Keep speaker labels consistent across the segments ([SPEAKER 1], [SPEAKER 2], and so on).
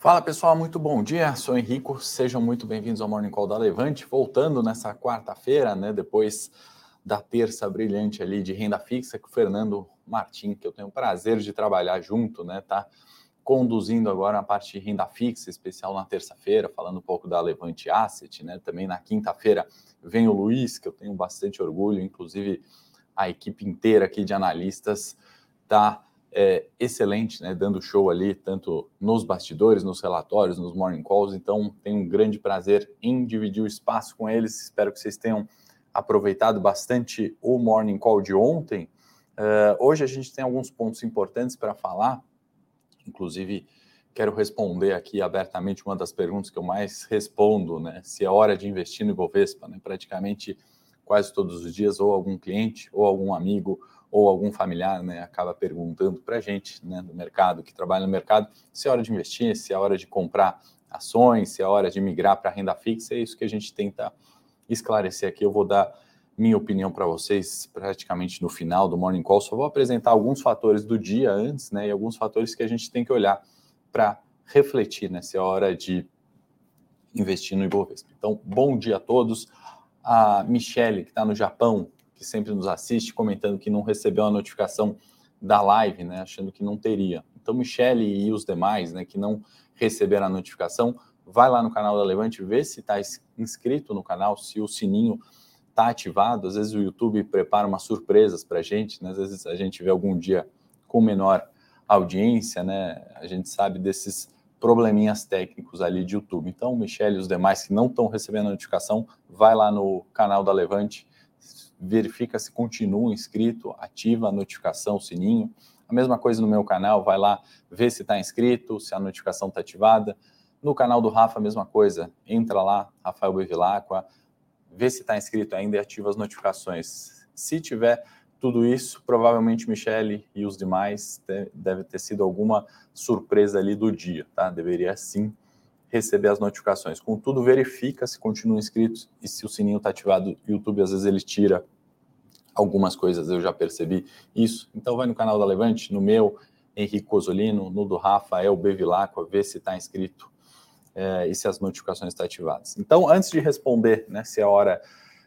[SPEAKER 1] Fala pessoal, muito bom dia. Sou Henrico, sejam muito bem-vindos ao Morning Call da Levante. Voltando nessa quarta-feira, né, depois da terça brilhante ali de renda fixa, com o Fernando Martim, que eu tenho o prazer de trabalhar junto, né, tá conduzindo agora a parte de renda fixa, especial na terça-feira, falando um pouco da Levante Asset, né? Também na quinta-feira vem o Luiz, que eu tenho bastante orgulho, inclusive a equipe inteira aqui de analistas tá é, excelente, né? Dando show ali, tanto nos bastidores, nos relatórios, nos morning calls. Então, tenho um grande prazer em dividir o espaço com eles. Espero que vocês tenham aproveitado bastante o morning call de ontem. Uh, hoje a gente tem alguns pontos importantes para falar Inclusive, quero responder aqui abertamente uma das perguntas que eu mais respondo, né? Se é hora de investir no Ibovespa, né? Praticamente quase todos os dias, ou algum cliente, ou algum amigo, ou algum familiar, né? Acaba perguntando para a gente, né? Do mercado, que trabalha no mercado, se é hora de investir, se é hora de comprar ações, se é hora de migrar para renda fixa. É isso que a gente tenta esclarecer aqui. Eu vou dar minha opinião para vocês praticamente no final do Morning Call. Só vou apresentar alguns fatores do dia antes, né? E alguns fatores que a gente tem que olhar para refletir, né? Se é hora de investir no Ibovespa. Então, bom dia a todos. A Michele, que está no Japão, que sempre nos assiste, comentando que não recebeu a notificação da live, né? Achando que não teria. Então, Michele e os demais, né, que não receberam a notificação, vai lá no canal da Levante, vê se está inscrito no canal, se o sininho está ativado. Às vezes o YouTube prepara umas surpresas para a gente, né? às vezes a gente vê algum dia com menor audiência, né? A gente sabe desses probleminhas técnicos ali de YouTube. Então, o Michel e os demais que não estão recebendo a notificação, vai lá no canal da Levante, verifica se continua inscrito, ativa a notificação, o sininho. A mesma coisa no meu canal, vai lá ver se está inscrito, se a notificação está ativada. No canal do Rafa, a mesma coisa, entra lá, Rafael Bevilacqua, vê se está inscrito ainda e ativa as notificações. Se tiver tudo isso, provavelmente Michele e os demais deve ter sido alguma surpresa ali do dia, tá? Deveria sim receber as notificações. Contudo, verifica se continuam inscritos e se o sininho está ativado. YouTube às vezes ele tira algumas coisas, eu já percebi isso. Então vai no canal da Levante, no meu, Henrique Cosolino, no do Rafael Bevilacqua, vê se está inscrito é, e se as notificações estão ativadas. Então, antes de responder né, se é hora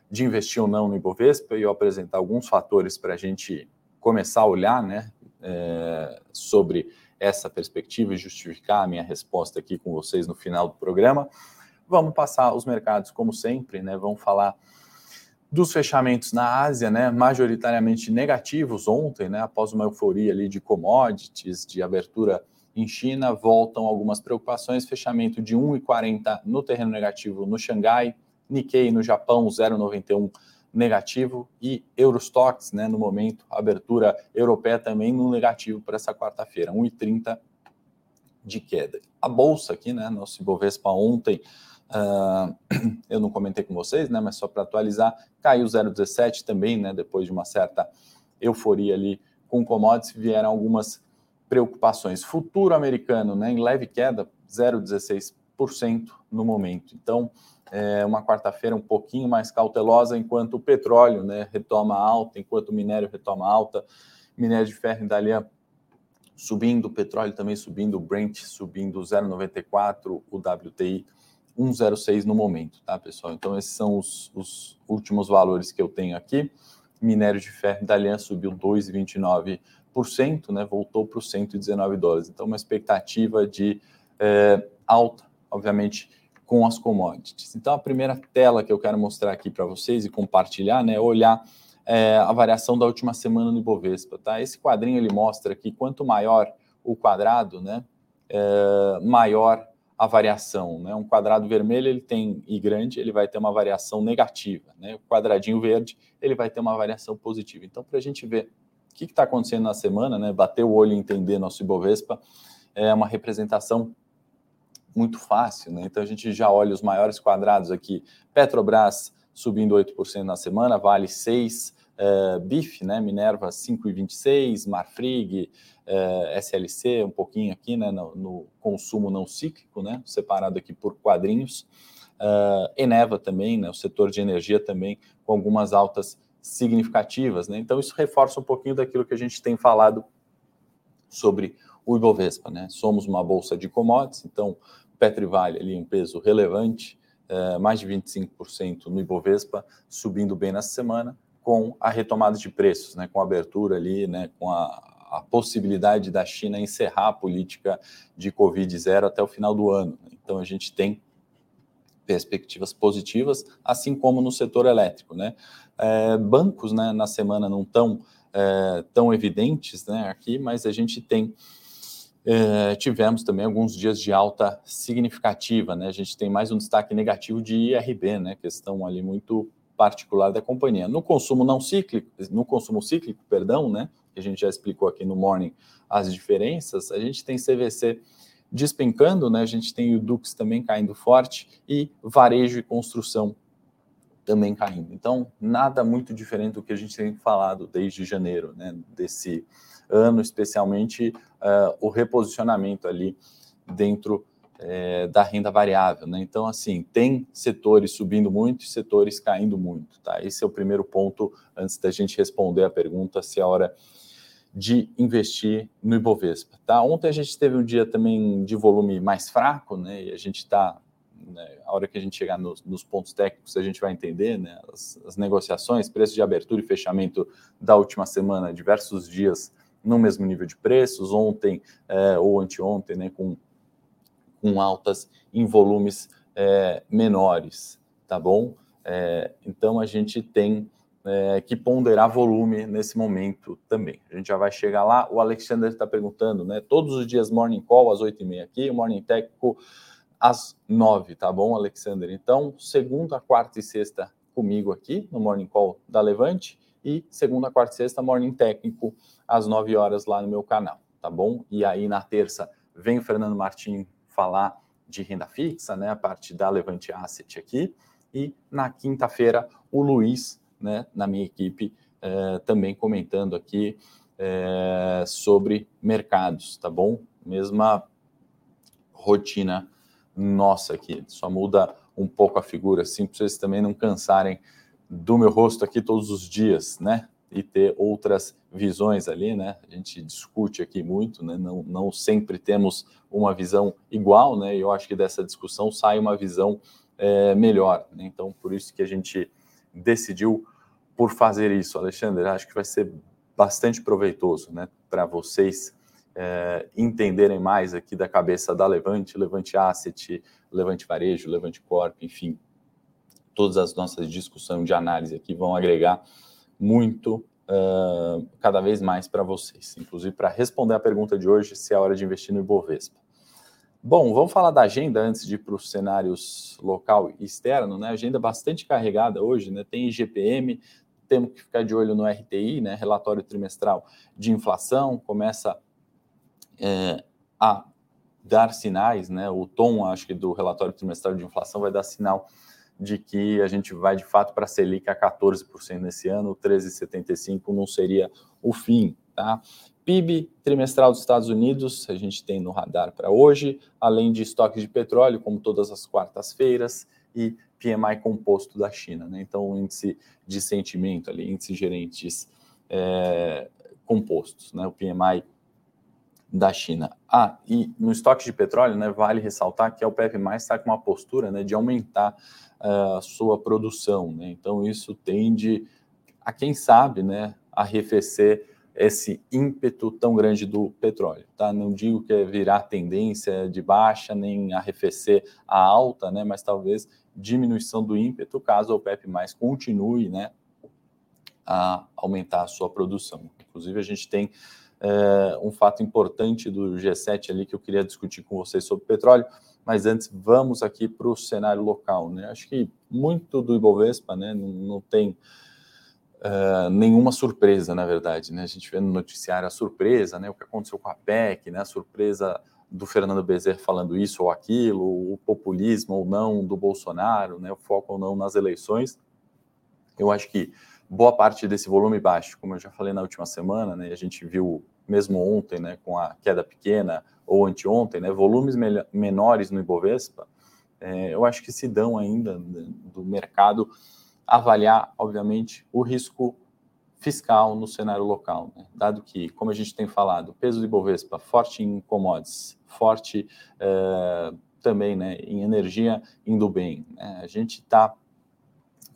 [SPEAKER 1] de investir ou não no Ibovespa, eu apresentar alguns fatores para a gente começar a olhar né, é, sobre essa perspectiva e justificar a minha resposta aqui com vocês no final do programa. Vamos passar os mercados como sempre, né? Vamos falar dos fechamentos na Ásia, né, majoritariamente negativos ontem, né, após uma euforia ali de commodities, de abertura em China, voltam algumas preocupações, fechamento de 1,40 no terreno negativo no Xangai, Nikkei no Japão 0,91 negativo e Eurostox, né, no momento, abertura europeia também no negativo para essa quarta-feira, 1,30 de queda. A bolsa aqui, né, nosso Ibovespa ontem, uh, eu não comentei com vocês, né, mas só para atualizar, caiu 0,17 também, né, depois de uma certa euforia ali com commodities, vieram algumas preocupações. Futuro americano né, em leve queda, 0,16% no momento. Então, é uma quarta-feira um pouquinho mais cautelosa, enquanto o petróleo né, retoma alta, enquanto o minério retoma alta, minério de ferro Dalian subindo, o petróleo também subindo, o Brent subindo 0,94, o WTI 1,06 no momento, tá, pessoal? Então, esses são os, os últimos valores que eu tenho aqui. Minério de ferro da Aliança subiu 2,29 né, voltou para os 119 dólares. Então, uma expectativa de é, alta, obviamente, com as commodities. Então, a primeira tela que eu quero mostrar aqui para vocês e compartilhar, né, é olhar é, a variação da última semana no Ibovespa. Tá? Esse quadrinho ele mostra que quanto maior o quadrado, né, é, maior a variação. Né? Um quadrado vermelho ele tem e grande, ele vai ter uma variação negativa. Né? O quadradinho verde ele vai ter uma variação positiva. Então, para a gente ver o que está acontecendo na semana, né? Bater o olho e entender nosso Ibovespa é uma representação muito fácil, né? Então a gente já olha os maiores quadrados aqui. Petrobras subindo 8% na semana, Vale 6, é, BIF, né? Minerva 5,26, Marfrig, é, SLC, um pouquinho aqui, né? No, no, consumo não cíclico, né? Separado aqui por quadrinhos. É, Eneva também, né? O setor de energia também com algumas altas significativas. Né? Então, isso reforça um pouquinho daquilo que a gente tem falado sobre o Ibovespa, né? Somos uma bolsa de commodities, então Petri vale ali um peso relevante, é, mais de 25% no Ibovespa, subindo bem nessa semana, com a retomada de preços, né? Com a abertura ali, né? Com a, a possibilidade da China encerrar a política de Covid zero até o final do ano. Então a gente tem perspectivas positivas, assim como no setor elétrico, né? É, bancos, né, na semana não tão é, tão evidentes, né, aqui, mas a gente tem é, tivemos também alguns dias de alta significativa, né? A gente tem mais um destaque negativo de IRB, né? Questão ali muito particular da companhia. No consumo não cíclico, no consumo cíclico, perdão, né? Que a gente já explicou aqui no morning as diferenças. A gente tem CVC despencando, né? A gente tem o Dux também caindo forte e varejo e construção também caindo. Então, nada muito diferente do que a gente tem falado desde janeiro, né? Desse ano, especialmente uh, o reposicionamento ali dentro é, da renda variável, né? Então, assim, tem setores subindo muito e setores caindo muito, tá? Esse é o primeiro ponto antes da gente responder a pergunta se é hora de investir no Ibovespa. Tá? Ontem a gente teve um dia também de volume mais fraco, né? E a gente está, né, a hora que a gente chegar nos, nos, pontos técnicos, a gente vai entender né, as, as, negociações, preço de abertura e fechamento da última semana, diversos dias no mesmo nível de preços, ontem é, ou anteontem, né, com, com altas em volumes é, menores, tá bom? É, então a gente tem é, que ponderar volume nesse momento também. A gente já vai chegar lá. O Alexander está perguntando, né? Todos os dias Morning Call às 8h30 aqui, o Morning Técnico às 9 tá bom, Alexander? Então, segunda, quarta e sexta comigo aqui no Morning Call da Levante e segunda, quarta e sexta Morning Técnico às 9 horas lá no meu canal, tá bom? E aí na terça vem o Fernando Martins falar de renda fixa, né? A parte da Levante Asset aqui. E na quinta-feira, o Luiz né, na minha equipe, é, também comentando aqui é, sobre mercados, tá bom? Mesma rotina nossa aqui, só muda um pouco a figura, assim, para vocês também não cansarem do meu rosto aqui todos os dias, né? E ter outras visões ali, né? A gente discute aqui muito, né? Não, não sempre temos uma visão igual, né? E eu acho que dessa discussão sai uma visão é, melhor, né? Então, por isso que a gente decidiu por fazer isso, Alexandre. Acho que vai ser bastante proveitoso né, para vocês é, entenderem mais aqui da cabeça da Levante, Levante Asset, Levante Varejo, Levante Corp, enfim, todas as nossas discussões de análise aqui vão agregar muito, uh, cada vez mais para vocês, inclusive para responder a pergunta de hoje, se é hora de investir no Ibovespa. Bom, vamos falar da agenda antes de ir para os cenários local e externo, né? Agenda bastante carregada hoje, né? Tem IGPM, temos que ficar de olho no RTI, né? Relatório trimestral de inflação, começa é, a dar sinais, né? O tom, acho que, do relatório trimestral de inflação vai dar sinal de que a gente vai de fato para a Selic a 14% nesse ano, 13,75 não seria o fim, tá? PIB trimestral dos Estados Unidos, a gente tem no radar para hoje, além de estoques de petróleo, como todas as quartas-feiras, e PMI composto da China. Né? Então, o índice de sentimento ali, índice gerentes é, compostos, né? o PMI da China. Ah, e no estoque de petróleo, né, vale ressaltar que a OPEP+, está com uma postura né, de aumentar a sua produção. Né? Então, isso tende a, quem sabe, né, arrefecer esse ímpeto tão grande do petróleo. Tá? Não digo que é virar tendência de baixa, nem arrefecer a alta, né? mas talvez diminuição do ímpeto caso a OPEP mais continue né, a aumentar a sua produção. Inclusive, a gente tem é, um fato importante do G7 ali que eu queria discutir com vocês sobre petróleo, mas antes vamos aqui para o cenário local. Né? Acho que muito do Ibovespa né, não, não tem uh, nenhuma surpresa, na verdade. Né? A gente vê no noticiário a surpresa, né? o que aconteceu com a PEC, né? a surpresa do Fernando Bezerra falando isso ou aquilo, o populismo ou não do Bolsonaro, né? o foco ou não nas eleições. Eu acho que boa parte desse volume baixo, como eu já falei na última semana, né? a gente viu mesmo ontem, né, com a queda pequena, ou anteontem, né, volumes menores no Ibovespa, é, eu acho que se dão ainda né, do mercado avaliar, obviamente, o risco fiscal no cenário local, né? dado que, como a gente tem falado, o peso de Bovespa forte em commodities, forte eh, também né, em energia indo bem. Né? A gente está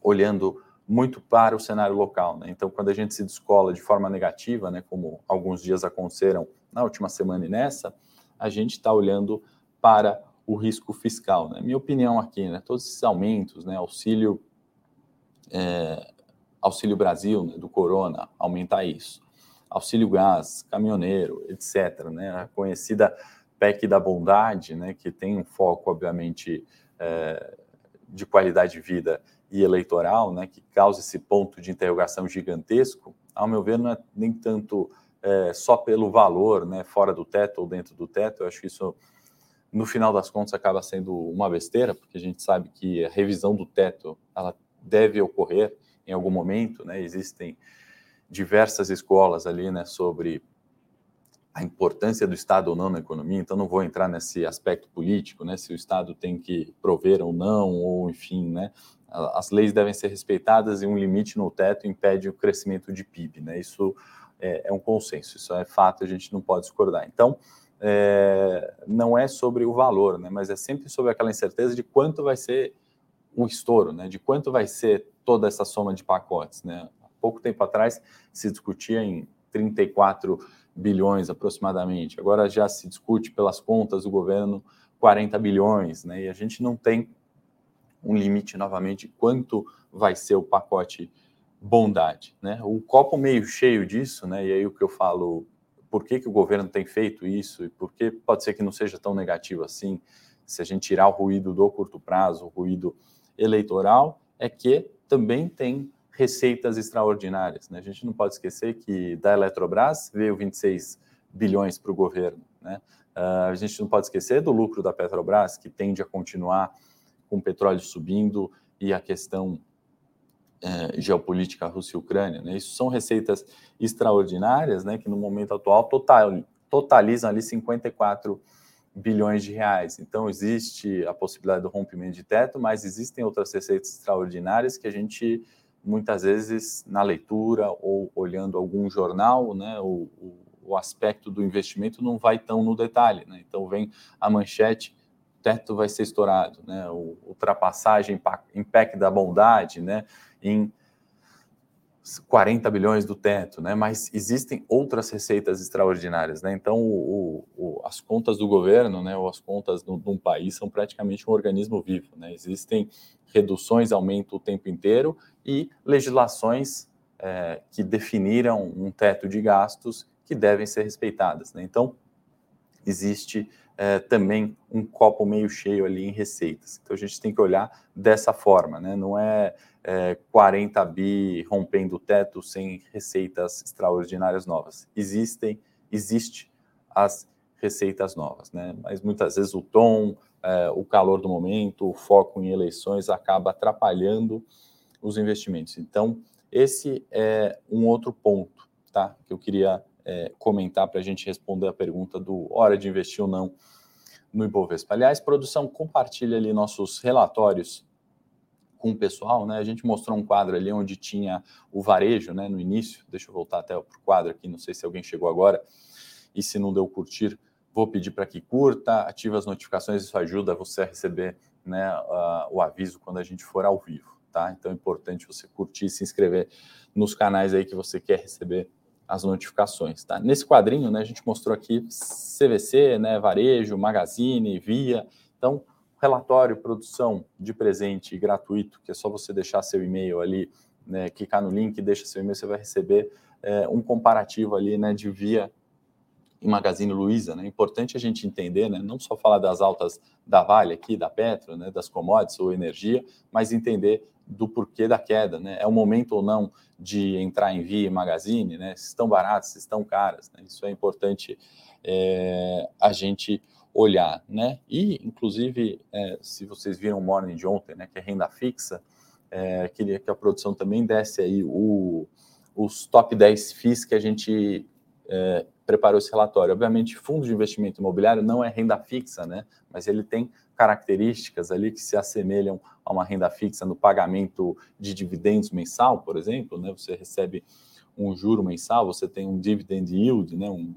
[SPEAKER 1] olhando muito para o cenário local. Né? Então, quando a gente se descola de forma negativa, né, como alguns dias aconteceram na última semana e nessa, a gente está olhando para o risco fiscal. Né? Minha opinião aqui, né, todos esses aumentos, né, auxílio é, Auxílio Brasil, né, do Corona, aumentar isso. Auxílio Gás, caminhoneiro, etc. Né, a conhecida PEC da bondade, né, que tem um foco, obviamente, é, de qualidade de vida e eleitoral, né, que causa esse ponto de interrogação gigantesco, ao meu ver, não é nem tanto é, só pelo valor, né, fora do teto ou dentro do teto, eu acho que isso, no final das contas, acaba sendo uma besteira, porque a gente sabe que a revisão do teto, ela deve ocorrer, em algum momento, né? Existem diversas escolas ali, né, sobre a importância do Estado ou não na economia, então não vou entrar nesse aspecto político, né, se o Estado tem que prover ou não, ou enfim, né, as leis devem ser respeitadas e um limite no teto impede o crescimento de PIB, né, isso é, é um consenso, isso é fato, a gente não pode discordar. Então, é, não é sobre o valor, né, mas é sempre sobre aquela incerteza de quanto vai ser o estouro, né, de quanto vai ser toda essa soma de pacotes. Né? Há pouco tempo atrás se discutia em 34 bilhões aproximadamente, agora já se discute pelas contas do governo 40 bilhões, né? e a gente não tem um limite novamente quanto vai ser o pacote bondade. Né? O copo meio cheio disso, né? e aí o que eu falo, por que, que o governo tem feito isso e por que pode ser que não seja tão negativo assim, se a gente tirar o ruído do curto prazo, o ruído eleitoral, é que também tem receitas extraordinárias. Né? A gente não pode esquecer que da Eletrobras veio 26 bilhões para o governo. Né? Uh, a gente não pode esquecer do lucro da Petrobras, que tende a continuar com o petróleo subindo e a questão uh, geopolítica Rússia e Ucrânia. Né? Isso são receitas extraordinárias né, que no momento atual total, totalizam ali 54 bilhões de reais. Então, existe a possibilidade do rompimento de teto, mas existem outras receitas extraordinárias que a gente, muitas vezes, na leitura ou olhando algum jornal, né, o, o, o aspecto do investimento não vai tão no detalhe. Né? Então, vem a manchete, teto vai ser estourado, né? o, ultrapassagem, impacto da bondade né? em 40 bilhões do teto, né? Mas existem outras receitas extraordinárias, né? Então, o, o, as contas do governo, né? Ou as contas de um país são praticamente um organismo vivo, né? Existem reduções, aumento o tempo inteiro e legislações é, que definiram um teto de gastos que devem ser respeitadas, né? Então, existe é, também um copo meio cheio ali em receitas. Então, a gente tem que olhar dessa forma, né? Não é é, 40 bi rompendo o teto sem receitas extraordinárias novas. Existem, existe as receitas novas, né? Mas muitas vezes o tom, é, o calor do momento, o foco em eleições acaba atrapalhando os investimentos. Então, esse é um outro ponto, tá? Que eu queria é, comentar para a gente responder a pergunta do hora de investir ou não no Ibovespa. Aliás, produção, compartilha ali nossos relatórios com o pessoal, né? A gente mostrou um quadro ali onde tinha o varejo, né? No início, deixa eu voltar até o quadro aqui, não sei se alguém chegou agora, e se não deu curtir, vou pedir para que curta, ative as notificações, isso ajuda você a receber né, uh, o aviso quando a gente for ao vivo, tá? Então é importante você curtir, se inscrever nos canais aí que você quer receber as notificações, tá? Nesse quadrinho, né, a gente mostrou aqui CVC, né, varejo, Magazine, Via, então relatório, produção de presente gratuito, que é só você deixar seu e-mail ali, né, clicar no link, deixa seu e-mail, você vai receber é, um comparativo ali, né, de via em Magazine Luiza, né? Importante a gente entender, né? Não só falar das altas da Vale aqui, da Petro, né? Das commodities ou energia, mas entender do porquê da queda, né? É o momento ou não de entrar em Via e Magazine, né? Se estão baratas, se estão caras, né? Isso é importante é, a gente olhar, né? E, inclusive, é, se vocês viram o morning de ontem, né, que é renda fixa, é, queria que a produção também desse aí o, os top 10 FIIs que a gente preparou esse relatório. Obviamente, fundo de investimento imobiliário não é renda fixa, né? Mas ele tem características ali que se assemelham a uma renda fixa no pagamento de dividendos mensal, por exemplo, né? Você recebe um juro mensal, você tem um dividend yield, né, um,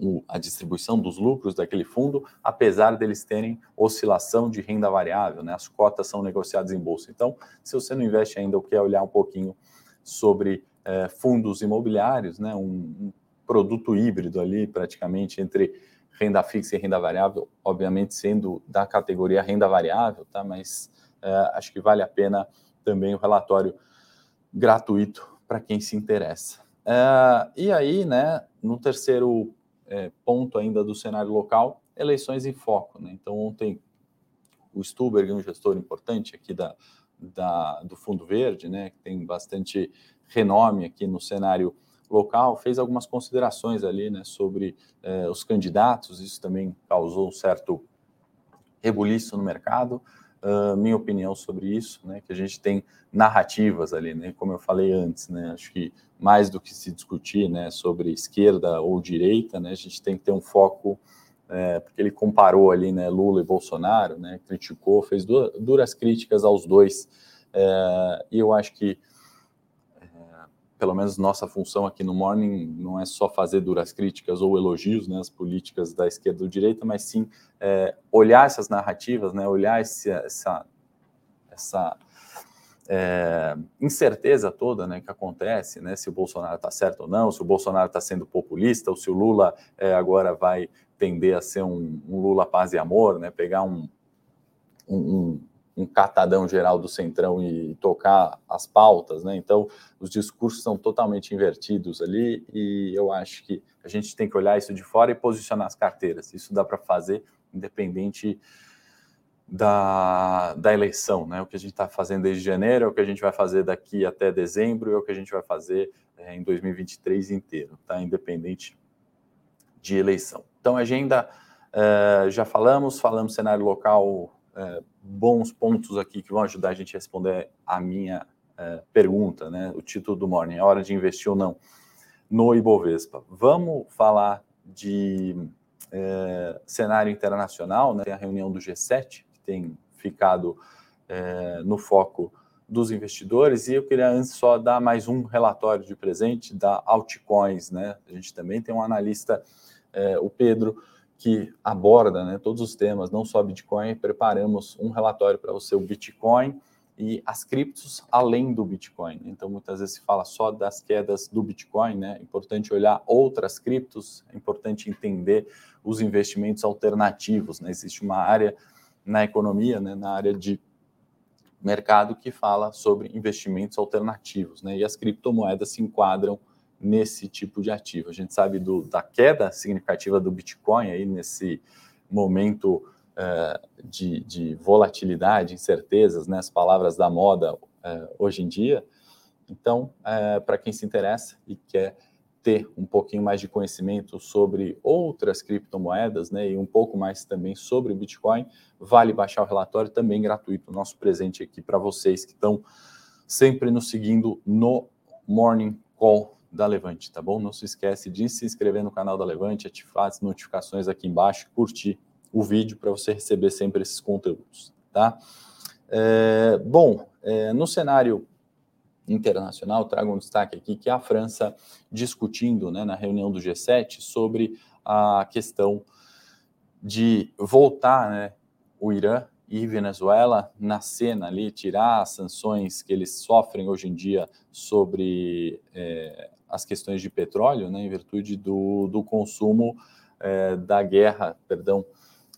[SPEAKER 1] um, a distribuição dos lucros daquele fundo, apesar deles terem oscilação de renda variável, né, as cotas são negociadas em bolsa. Então, se você não investe ainda ou quer olhar um pouquinho sobre é, fundos imobiliários, né, um, um produto híbrido ali, praticamente entre renda fixa e renda variável, obviamente sendo da categoria renda variável, tá? Mas é, acho que vale a pena também o relatório gratuito para quem se interessa. É, e aí, né, no terceiro é, ponto ainda do cenário local, eleições em foco. Né? Então, ontem o Stuberg, um gestor importante aqui da, da, do Fundo Verde, né, que tem bastante renome aqui no cenário local, fez algumas considerações ali né, sobre é, os candidatos, isso também causou um certo rebuliço no mercado. Uh, minha opinião sobre isso, né, que a gente tem narrativas ali, né, como eu falei antes, né, acho que mais do que se discutir, né, sobre esquerda ou direita, né, a gente tem que ter um foco, é, porque ele comparou ali, né, Lula e Bolsonaro, né, criticou, fez duras críticas aos dois, é, e eu acho que pelo menos nossa função aqui no Morning não é só fazer duras críticas ou elogios né, às políticas da esquerda ou direita, mas sim é, olhar essas narrativas, né, olhar esse, essa, essa é, incerteza toda né, que acontece, né, se o Bolsonaro está certo ou não, se o Bolsonaro está sendo populista, ou se o Lula é, agora vai tender a ser um, um, Lula paz e amor, né, pegar um, um um catadão geral do Centrão e tocar as pautas, né? Então, os discursos são totalmente invertidos ali e eu acho que a gente tem que olhar isso de fora e posicionar as carteiras. Isso dá para fazer independente da, da eleição, né? O que a gente está fazendo desde janeiro é o que a gente vai fazer daqui até dezembro, é o que a gente vai fazer é, em 2023 inteiro, tá? Independente de eleição. Então, agenda, uh, já falamos, falamos cenário local é, bons pontos aqui que vão ajudar a gente a responder a minha é, pergunta, né? O título do Morning, é hora de investir ou não no Ibovespa. Vamos falar de é, cenário internacional, né? Tem a reunião do G7, que tem ficado é, no foco dos investidores, e eu queria antes só dar mais um relatório de presente da Altcoins, né? A gente também tem um analista, é, o Pedro, que aborda né, todos os temas, não só Bitcoin, preparamos um relatório para você, o Bitcoin e as criptos além do Bitcoin. Então, muitas vezes se fala só das quedas do Bitcoin, né? É importante olhar outras criptos, é importante entender os investimentos alternativos, né? Existe uma área na economia, né, na área de mercado que fala sobre investimentos alternativos, né? E as criptomoedas se enquadram nesse tipo de ativo. A gente sabe do, da queda significativa do Bitcoin aí nesse momento uh, de, de, volatilidade, incertezas, né, as palavras da moda uh, hoje em dia. Então, uh, para quem se interessa e quer ter um pouquinho mais de conhecimento sobre outras criptomoedas, né, e um pouco mais também sobre o Bitcoin, vale baixar o relatório também gratuito, nosso presente aqui para vocês que estão sempre nos seguindo no Morning Call da Levante, tá bom? Não se esquece de se inscrever no canal da Levante, ativar as notificações aqui embaixo, curtir o vídeo para você receber sempre esses conteúdos, tá? É, bom, é, no cenário internacional, trago um destaque aqui que é a França discutindo né, na reunião do G7 sobre a questão de voltar né, o Irã e Venezuela na cena ali, tirar as sanções que eles sofrem hoje em dia sobre é, as questões de petróleo, né, em virtude do, do consumo é, da guerra, perdão,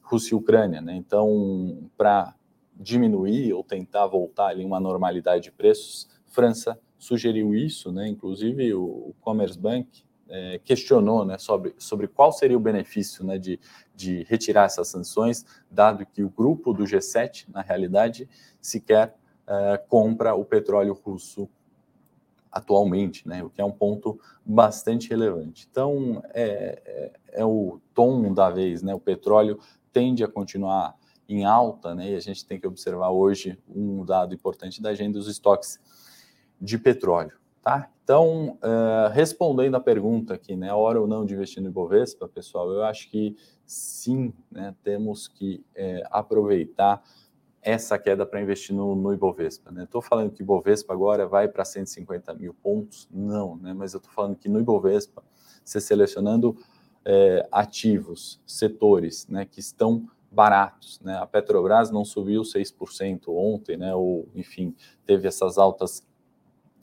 [SPEAKER 1] Rússia e Ucrânia. Né? Então, para diminuir ou tentar voltar ali uma normalidade de preços, França sugeriu isso, né? Inclusive o, o Commerce Bank é, questionou, né, sobre, sobre qual seria o benefício, né, de, de retirar essas sanções, dado que o grupo do G7, na realidade, sequer é, compra o petróleo russo atualmente, né? O que é um ponto bastante relevante. Então, é, é, é, o tom da vez, né? O petróleo tende a continuar em alta, né? E a gente tem que observar hoje um dado importante da agenda dos estoques de petróleo, tá? Então, uh, respondendo a pergunta aqui, né? Hora ou não de investir no Ibovespa, pessoal, eu acho que sim, né? Temos que é, aproveitar essa queda para investir no, no Ibovespa. Estou né? falando que o Ibovespa agora vai para 150 mil pontos? Não, né? mas eu estou falando que no Ibovespa, você selecionando é, ativos, setores né, que estão baratos. Né? A Petrobras não subiu 6% ontem, né? ou enfim, teve essas altas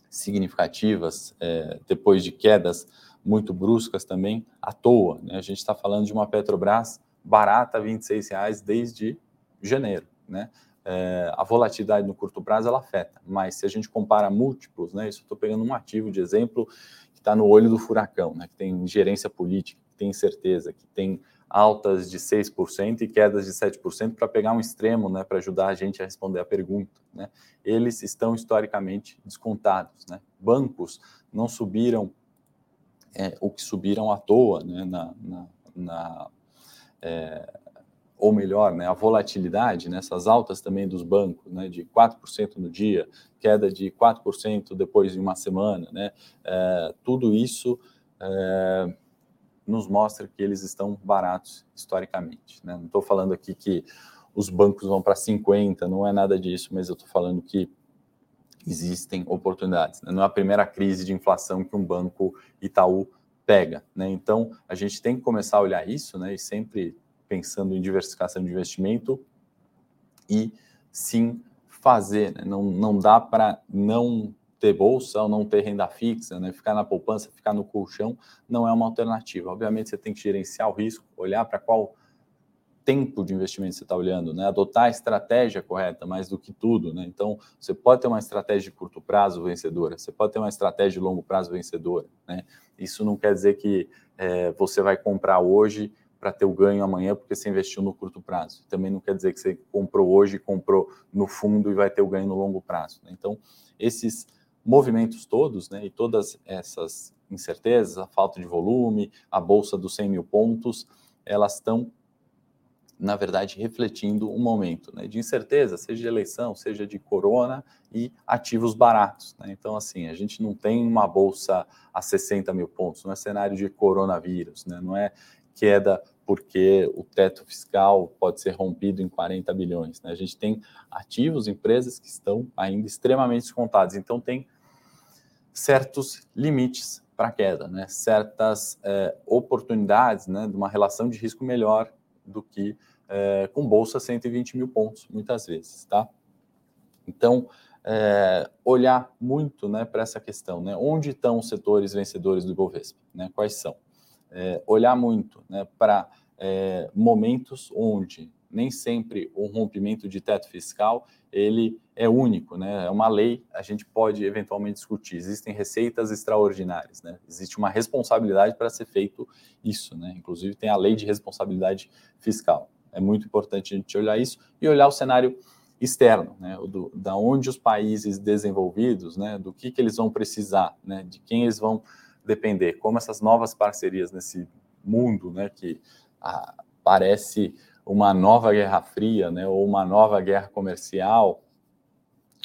[SPEAKER 1] significativas é, depois de quedas muito bruscas também, à toa. Né? A gente está falando de uma Petrobras barata, R$ 26,00 desde janeiro. Né? É, a volatilidade no curto prazo ela afeta, mas se a gente compara múltiplos, né, isso estou pegando um ativo de exemplo que está no olho do furacão, né, que tem gerência política, que tem incerteza, que tem altas de 6% e quedas de 7% para pegar um extremo, né, para ajudar a gente a responder a pergunta. Né? Eles estão historicamente descontados. Né? Bancos não subiram é, o que subiram à toa né, na, na, na é, ou melhor, né, a volatilidade, nessas né, altas também dos bancos, né, de 4% no dia, queda de 4% depois de uma semana, né, é, tudo isso é, nos mostra que eles estão baratos historicamente. Né? Não estou falando aqui que os bancos vão para 50, não é nada disso, mas eu estou falando que existem oportunidades. Né? Não é a primeira crise de inflação que um banco Itaú pega. Né? Então, a gente tem que começar a olhar isso né? e sempre pensando em diversificação de investimento e sim fazer. Né? Não, não dá para não ter bolsa ou não ter renda fixa, né? ficar na poupança, ficar no colchão, não é uma alternativa. Obviamente, você tem que gerenciar o risco, olhar para qual tempo de investimento você está olhando, né? adotar a estratégia correta, mais do que tudo. Né? Então, você pode ter uma estratégia de curto prazo vencedora, você pode ter uma estratégia de longo prazo vencedora. Né? Isso não quer dizer que é, você vai comprar hoje para ter o ganho amanhã porque você investiu no curto prazo. Também não quer dizer que você comprou hoje, comprou no fundo e vai ter o ganho no longo prazo. Né? Então, esses movimentos todos, né, e todas essas incertezas, a falta de volume, a bolsa dos 100 mil pontos, elas estão, na verdade, refletindo um momento né, de incerteza, seja de eleição, seja de corona e ativos baratos. Né? Então, assim, a gente não tem uma bolsa a 60 mil pontos, não é cenário de coronavírus, né? não é queda porque o teto fiscal pode ser rompido em 40 bilhões. Né? A gente tem ativos, empresas que estão ainda extremamente descontados. Então, tem certos limites para a queda, né? certas é, oportunidades né, de uma relação de risco melhor do que é, com bolsa 120 mil pontos, muitas vezes. Tá? Então, é, olhar muito né, para essa questão, né? onde estão os setores vencedores do Ibovespa, né? quais são é, olhar muito né, para é, momentos onde nem sempre o rompimento de teto fiscal ele é único, né? É uma lei, a gente pode eventualmente discutir. Existem receitas extraordinárias, né? Existe uma responsabilidade para ser feito isso, né? Inclusive tem a lei de responsabilidade fiscal. É muito importante a gente olhar isso e olhar o cenário externo, né? Do, da onde os países desenvolvidos, né? Do que, que eles vão precisar, né? De quem eles vão depender, como essas novas parcerias nesse mundo, né, que ah, parece uma nova guerra fria, né, ou uma nova guerra comercial,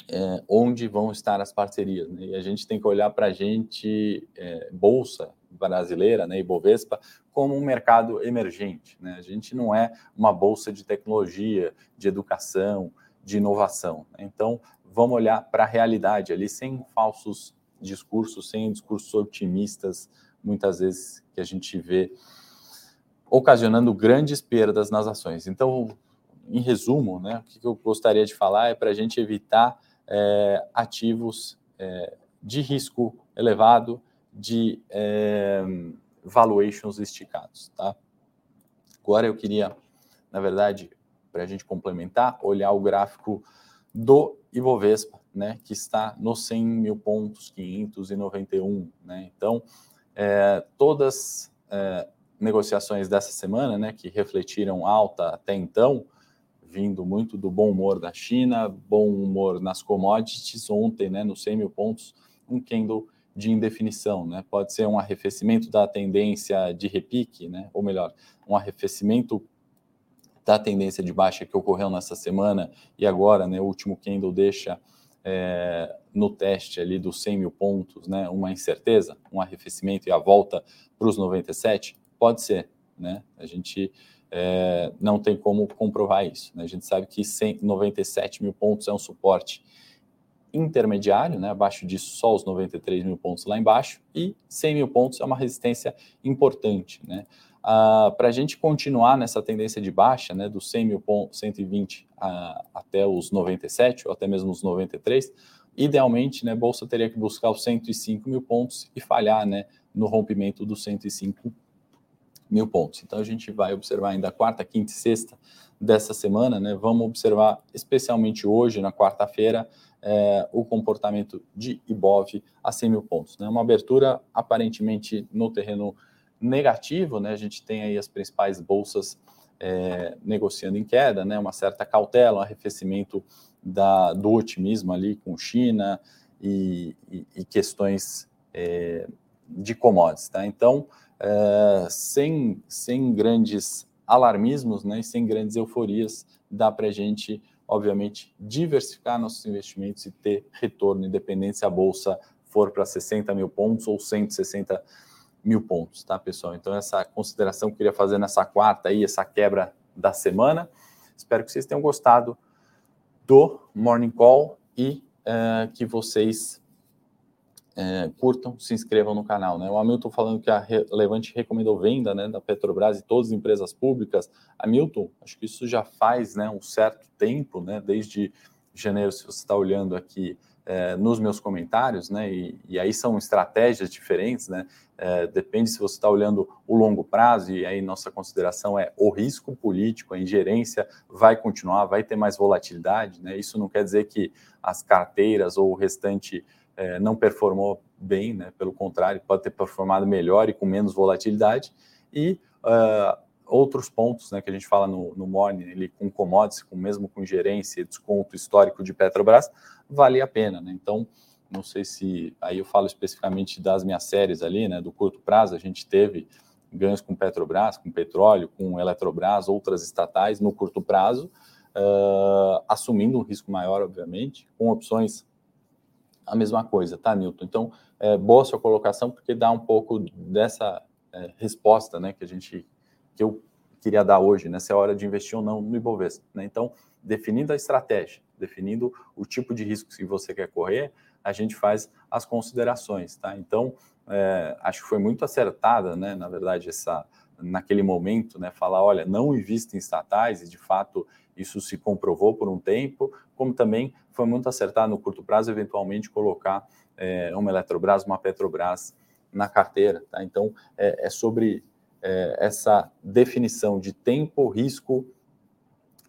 [SPEAKER 1] é, onde vão estar as parcerias. Né? E a gente tem que olhar para a gente, é, Bolsa brasileira, né, Ibovespa, como um mercado emergente. Né? A gente não é uma bolsa de tecnologia, de educação, de inovação. Né? Então, vamos olhar para a realidade ali, sem falsos discursos, sem discursos otimistas, muitas vezes que a gente vê ocasionando grandes perdas nas ações. Então, em resumo, né, o que eu gostaria de falar é para a gente evitar é, ativos é, de risco elevado, de é, valuations esticados. Tá? Agora eu queria, na verdade, para a gente complementar, olhar o gráfico do Ibovespa, né, que está nos 100 mil pontos, 591. Né? Então, é, todas é, negociações dessa semana, né, que refletiram alta até então, vindo muito do bom humor da China, bom humor nas commodities, ontem, né, nos 100 mil pontos, um candle de indefinição, né? Pode ser um arrefecimento da tendência de repique, né? Ou melhor, um arrefecimento da tendência de baixa que ocorreu nessa semana e agora, né, o último candle deixa é, no teste ali dos 100 mil pontos, né, uma incerteza, um arrefecimento e a volta para os 97? Pode ser, né? A gente é, não tem como comprovar isso. Né? A gente sabe que 97 mil pontos é um suporte intermediário, né? abaixo disso só os 93 mil pontos lá embaixo, e 100 mil pontos é uma resistência importante. Né? Ah, Para a gente continuar nessa tendência de baixa, né, dos 100 mil pontos, 120 ah, até os 97, ou até mesmo os 93, idealmente, né, a Bolsa teria que buscar os 105 mil pontos e falhar né, no rompimento dos 105 mil pontos. Então a gente vai observar ainda quarta, quinta e sexta dessa semana, né? Vamos observar especialmente hoje, na quarta-feira, é, o comportamento de Ibov a 100 mil pontos. Né? Uma abertura aparentemente no terreno negativo, né? A gente tem aí as principais bolsas é, negociando em queda, né? Uma certa cautela, um arrefecimento da, do otimismo ali com China e, e, e questões é, de commodities, tá? Então, é, sem, sem grandes alarmismos, né? E sem grandes euforias, dá para a gente obviamente, diversificar nossos investimentos e ter retorno, independente se a bolsa for para 60 mil pontos ou 160 mil pontos, tá, pessoal? Então, essa consideração que eu queria fazer nessa quarta aí, essa quebra da semana. Espero que vocês tenham gostado do Morning Call e uh, que vocês é, curtam, se inscrevam no canal. Né? O Hamilton falando que a Levante recomendou venda né, da Petrobras e todas as empresas públicas. Hamilton, acho que isso já faz né, um certo tempo, né, desde janeiro, se você está olhando aqui é, nos meus comentários, né, e, e, aí são estratégias diferentes, né, é, depende se você está olhando o longo prazo, e aí nossa consideração é o risco político, a ingerência vai continuar, vai ter mais volatilidade, né, isso não quer dizer que as carteiras ou o restante é, não performou bem, né? pelo contrário, pode ter performado melhor e com menos volatilidade. E uh, outros pontos né, que a gente fala no, no Morning, ele, com commodities, com, mesmo com gerência e desconto histórico de Petrobras, vale a pena. Né? Então, não sei se aí eu falo especificamente das minhas séries ali, né, do curto prazo, a gente teve ganhos com Petrobras, com petróleo, com Eletrobras, outras estatais no curto prazo, uh, assumindo um risco maior, obviamente, com opções a mesma coisa, tá, Newton? Então, é, boa sua colocação, porque dá um pouco dessa é, resposta, né, que a gente, que eu queria dar hoje, né, se é hora de investir ou não no Ibovespa, né? Então, definindo a estratégia, definindo o tipo de risco que você quer correr, a gente faz as considerações, tá? Então, é, acho que foi muito acertada, né, na verdade, essa naquele momento, né, falar, olha, não invista em estatais, e de fato isso se comprovou por um tempo, como também foi muito acertado no curto prazo, eventualmente colocar é, uma Eletrobras, uma Petrobras na carteira. Tá? Então, é, é sobre é, essa definição de tempo, risco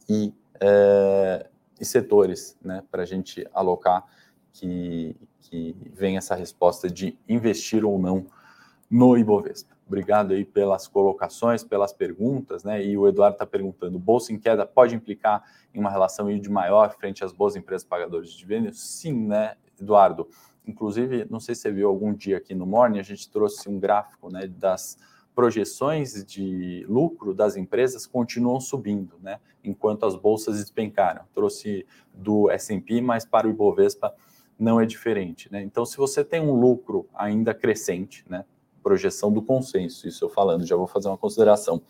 [SPEAKER 1] e, é, e setores né, para a gente alocar que, que vem essa resposta de investir ou não no Ibovespa. Obrigado aí pelas colocações, pelas perguntas, né? E o Eduardo está perguntando: bolsa em queda pode implicar em uma relação de maior frente às boas empresas pagadoras de dividendos? Sim, né, Eduardo? Inclusive, não sei se você viu algum dia aqui no Morning, a gente trouxe um gráfico né, das projeções de lucro das empresas continuam subindo, né? Enquanto as bolsas despencaram. Trouxe do S&P, mas para o Ibovespa não é diferente, né? Então, se você tem um lucro ainda crescente, né? Projeção do consenso, isso eu falando, já vou fazer uma consideração.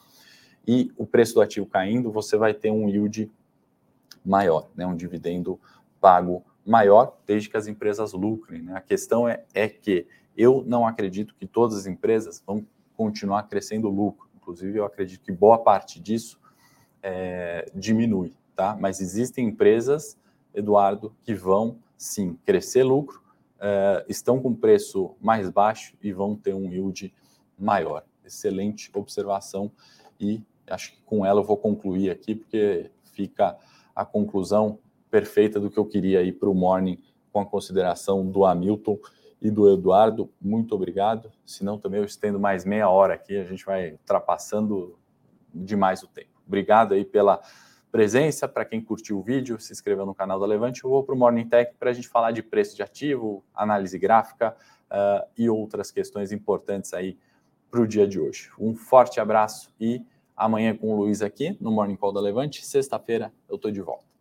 [SPEAKER 1] E o preço do ativo caindo, você vai ter um yield maior, né, um dividendo pago maior, desde que as empresas lucrem. Né? A questão é, é que eu não acredito que todas as empresas vão continuar crescendo lucro. Inclusive, eu acredito que boa parte disso é, diminui, tá? Mas existem empresas, Eduardo, que vão sim crescer lucro, uh, estão com preço mais baixo e vão ter um yield maior. Excelente observação e acho que com ela eu vou concluir aqui, porque fica a conclusão perfeita do que eu queria ir para o morning com a consideração do Hamilton e do Eduardo. Muito obrigado. Senão também eu estendo mais meia hora aqui, a gente vai ultrapassando demais o tempo. Obrigado aí pela presença. Para quem curtiu o vídeo, se inscreveu no canal da Levante. Eu vou para o Morning Tech para a gente falar de preço de ativo, análise gráfica uh, e outras questões importantes aí para o dia de hoje. Um forte abraço e amanhã com o Luiz aqui no Morning Call da Levante. Sexta-feira eu estou de volta.